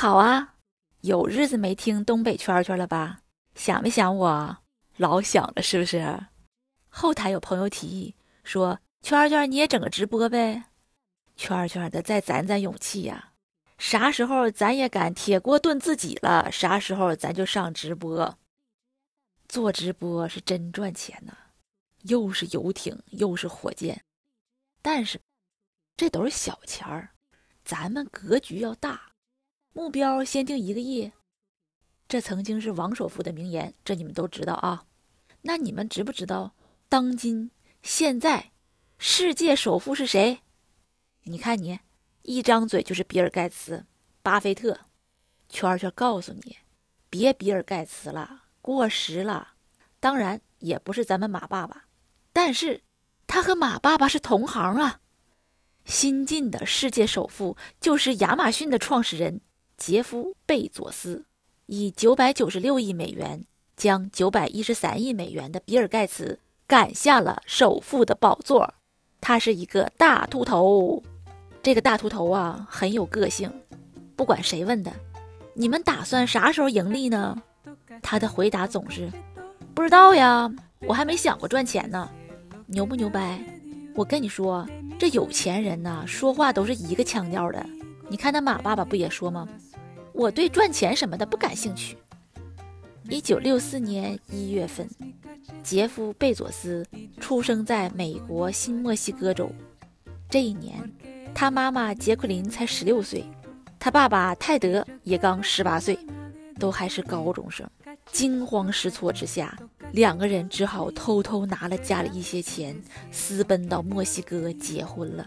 好啊，有日子没听东北圈圈了吧？想没想我？老想了，是不是？后台有朋友提议说：“圈圈你也整个直播呗。”圈圈的再攒攒勇气呀，啥时候咱也敢铁锅炖自己了？啥时候咱就上直播？做直播是真赚钱呐，又是游艇又是火箭，但是这都是小钱儿，咱们格局要大。目标先定一个亿，这曾经是王首富的名言，这你们都知道啊。那你们知不知道，当今现在世界首富是谁？你看你一张嘴就是比尔盖茨、巴菲特，圈圈告诉你，别比尔盖茨了，过时了。当然也不是咱们马爸爸，但是他和马爸爸是同行啊。新晋的世界首富就是亚马逊的创始人。杰夫·贝佐斯以九百九十六亿美元将九百一十三亿美元的比尔·盖茨赶下了首富的宝座。他是一个大秃头，这个大秃头啊很有个性。不管谁问的，你们打算啥时候盈利呢？他的回答总是不知道呀，我还没想过赚钱呢。牛不牛掰？我跟你说，这有钱人呐，说话都是一个腔调的。你看他马爸爸不也说吗？我对赚钱什么的不感兴趣。一九六四年一月份，杰夫·贝佐斯出生在美国新墨西哥州。这一年，他妈妈杰奎琳才十六岁，他爸爸泰德也刚十八岁，都还是高中生。惊慌失措之下，两个人只好偷偷拿了家里一些钱，私奔到墨西哥结婚了。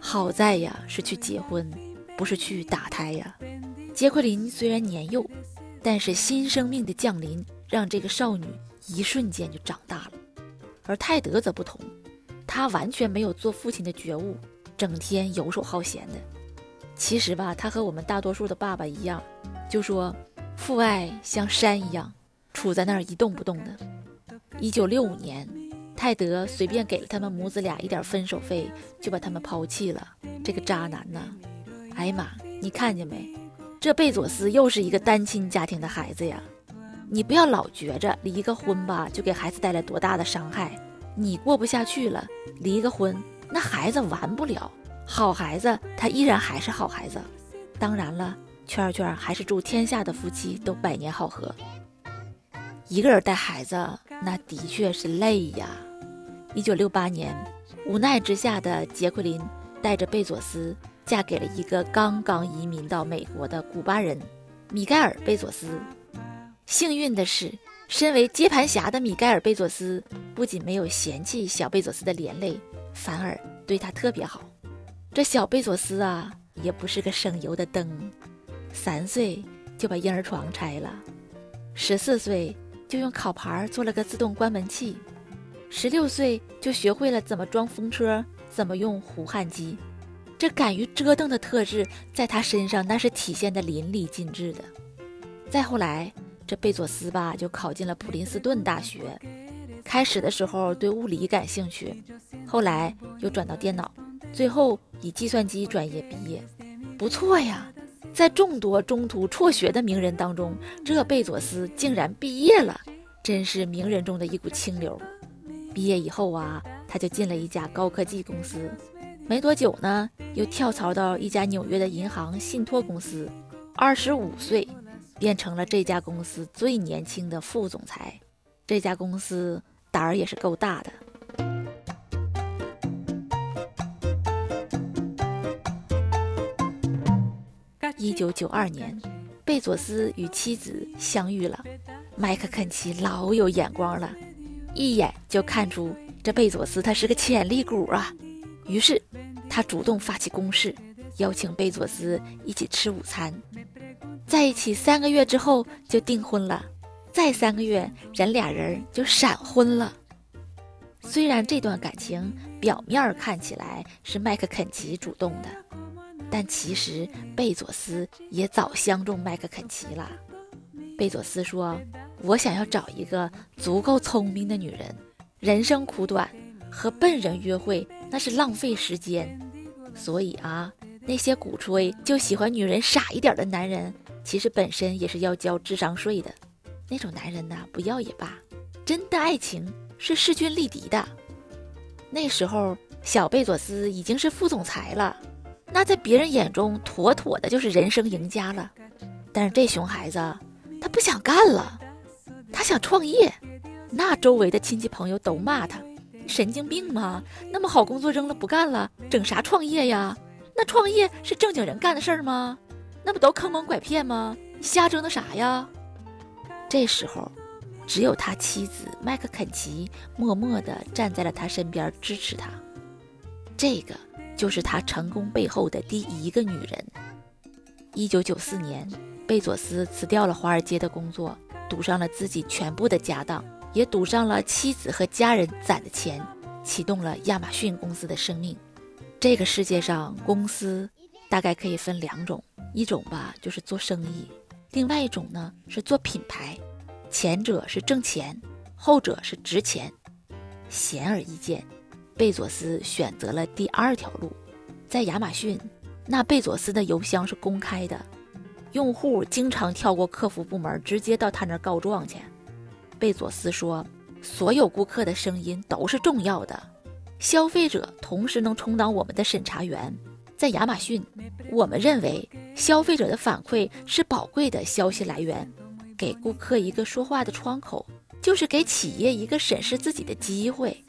好在呀，是去结婚，不是去打胎呀。杰奎琳虽然年幼，但是新生命的降临让这个少女一瞬间就长大了。而泰德则不同，他完全没有做父亲的觉悟，整天游手好闲的。其实吧，他和我们大多数的爸爸一样，就说父爱像山一样，杵在那儿一动不动的。一九六五年，泰德随便给了他们母子俩一点分手费，就把他们抛弃了。这个渣男呐！哎呀妈，你看见没？这贝佐斯又是一个单亲家庭的孩子呀！你不要老觉着离个婚吧就给孩子带来多大的伤害，你过不下去了，离个婚，那孩子完不了。好孩子他依然还是好孩子。当然了，圈圈还是祝天下的夫妻都百年好合。一个人带孩子那的确是累呀。一九六八年，无奈之下的杰奎琳带着贝佐斯。嫁给了一个刚刚移民到美国的古巴人，米盖尔·贝佐斯。幸运的是，身为接盘侠的米盖尔·贝佐斯不仅没有嫌弃小贝佐斯的连累，反而对他特别好。这小贝佐斯啊，也不是个省油的灯，三岁就把婴儿床拆了，十四岁就用烤盘做了个自动关门器，十六岁就学会了怎么装风车，怎么用弧焊机。这敢于折腾的特质，在他身上那是体现的淋漓尽致的。再后来，这贝佐斯吧就考进了普林斯顿大学。开始的时候对物理感兴趣，后来又转到电脑，最后以计算机专业毕业。不错呀，在众多中途辍学的名人当中，这贝佐斯竟然毕业了，真是名人中的一股清流。毕业以后啊，他就进了一家高科技公司。没多久呢，又跳槽到一家纽约的银行信托公司，二十五岁变成了这家公司最年轻的副总裁。这家公司胆儿也是够大的。一九九二年，贝佐斯与妻子相遇了，麦克肯齐老有眼光了，一眼就看出这贝佐斯他是个潜力股啊。于是，他主动发起攻势，邀请贝佐斯一起吃午餐。在一起三个月之后就订婚了，再三个月人俩人就闪婚了。虽然这段感情表面看起来是麦克肯齐主动的，但其实贝佐斯也早相中麦克肯齐了。贝佐斯说：“我想要找一个足够聪明的女人，人生苦短，和笨人约会那是浪费时间。所以啊，那些鼓吹就喜欢女人傻一点的男人，其实本身也是要交智商税的。那种男人呢，不要也罢。真的爱情。”是势均力敌的。那时候，小贝佐斯已经是副总裁了，那在别人眼中，妥妥的就是人生赢家了。但是这熊孩子，他不想干了，他想创业。那周围的亲戚朋友都骂他：“神经病吗？那么好工作扔了不干了，整啥创业呀？那创业是正经人干的事儿吗？那不都坑蒙拐骗吗？你瞎折腾啥呀？”这时候。只有他妻子麦克肯齐默默地站在了他身边支持他，这个就是他成功背后的第一个女人。一九九四年，贝佐斯辞掉了华尔街的工作，赌上了自己全部的家当，也赌上了妻子和家人攒的钱，启动了亚马逊公司的生命。这个世界上，公司大概可以分两种，一种吧就是做生意，另外一种呢是做品牌。前者是挣钱，后者是值钱，显而易见，贝佐斯选择了第二条路。在亚马逊，那贝佐斯的邮箱是公开的，用户经常跳过客服部门，直接到他那儿告状去。贝佐斯说：“所有顾客的声音都是重要的，消费者同时能充当我们的审查员。在亚马逊，我们认为消费者的反馈是宝贵的消息来源。”给顾客一个说话的窗口，就是给企业一个审视自己的机会。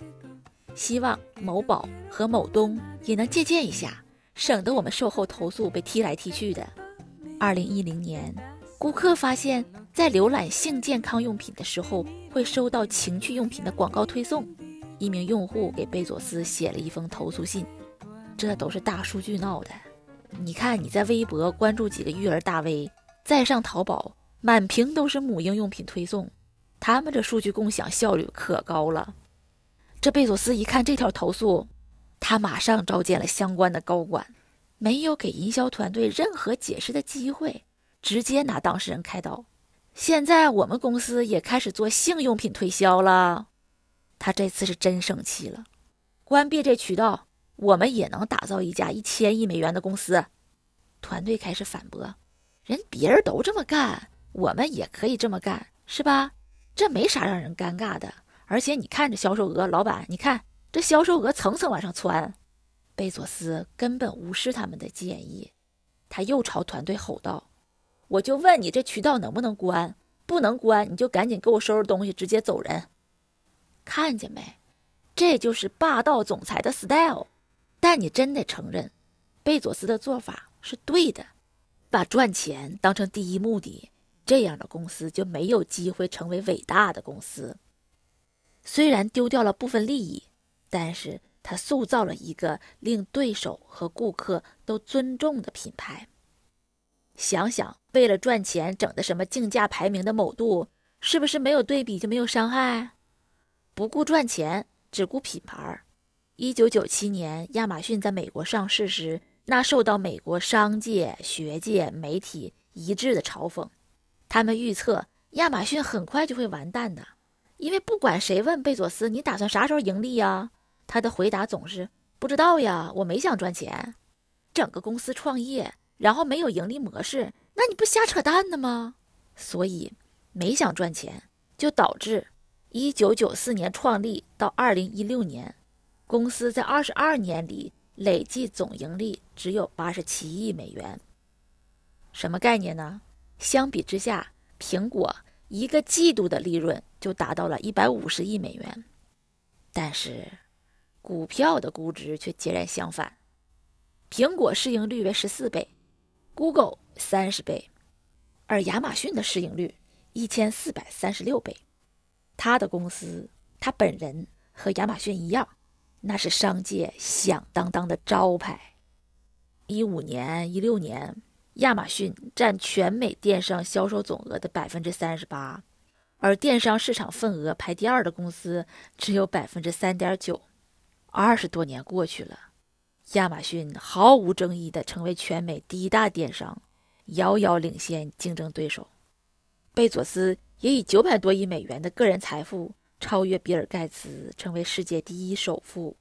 希望某宝和某东也能借鉴一下，省得我们售后投诉被踢来踢去的。二零一零年，顾客发现，在浏览性健康用品的时候，会收到情趣用品的广告推送。一名用户给贝佐斯写了一封投诉信，这都是大数据闹的。你看，你在微博关注几个育儿大 V，再上淘宝。满屏都是母婴用品推送，他们这数据共享效率可高了。这贝佐斯一看这条投诉，他马上召见了相关的高管，没有给营销团队任何解释的机会，直接拿当事人开刀。现在我们公司也开始做性用品推销了，他这次是真生气了。关闭这渠道，我们也能打造一家一千亿美元的公司。团队开始反驳，人别人都这么干。我们也可以这么干，是吧？这没啥让人尴尬的。而且你看这销售额，老板，你看这销售额层层往上窜。贝佐斯根本无视他们的建议，他又朝团队吼道：“我就问你，这渠道能不能关？不能关，你就赶紧给我收拾东西，直接走人。看见没？这就是霸道总裁的 style。但你真得承认，贝佐斯的做法是对的，把赚钱当成第一目的。”这样的公司就没有机会成为伟大的公司。虽然丢掉了部分利益，但是他塑造了一个令对手和顾客都尊重的品牌。想想，为了赚钱整的什么竞价排名的某度，是不是没有对比就没有伤害？不顾赚钱，只顾品牌。一九九七年，亚马逊在美国上市时，那受到美国商界、学界、媒体一致的嘲讽。他们预测亚马逊很快就会完蛋的，因为不管谁问贝佐斯你打算啥时候盈利呀，他的回答总是不知道呀，我没想赚钱。整个公司创业，然后没有盈利模式，那你不瞎扯淡呢吗？所以没想赚钱，就导致一九九四年创立到二零一六年，公司在二十二年里累计总盈利只有八十七亿美元。什么概念呢？相比之下，苹果一个季度的利润就达到了一百五十亿美元，但是股票的估值却截然相反。苹果市盈率为十四倍，Google 三十倍，而亚马逊的市盈率一千四百三十六倍。他的公司，他本人和亚马逊一样，那是商界响当当的招牌。一五年、一六年，亚马逊占全美电商销售总额的百分之三十八，而电商市场份额排第二的公司只有百分之三点九。二十多年过去了，亚马逊毫无争议地成为全美第一大电商，遥遥领先竞争对手。贝佐斯也以九百多亿美元的个人财富超越比尔·盖茨，成为世界第一首富。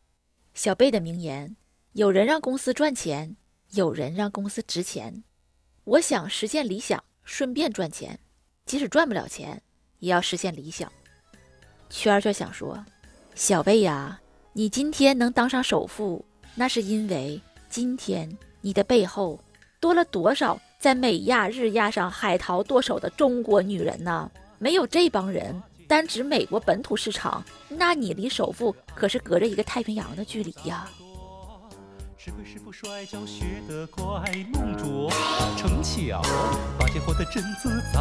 小贝的名言：“有人让公司赚钱，有人让公司值钱。”我想实现理想，顺便赚钱，即使赚不了钱，也要实现理想。圈圈想说：“小贝呀。”你今天能当上首富，那是因为今天你的背后多了多少在美亚、日亚上海淘剁手的中国女人呢？没有这帮人，单指美国本土市场，那你离首富可是隔着一个太平洋的距离呀！吃亏是福，摔跤学得快，弄拙成巧，把钱活得真自在。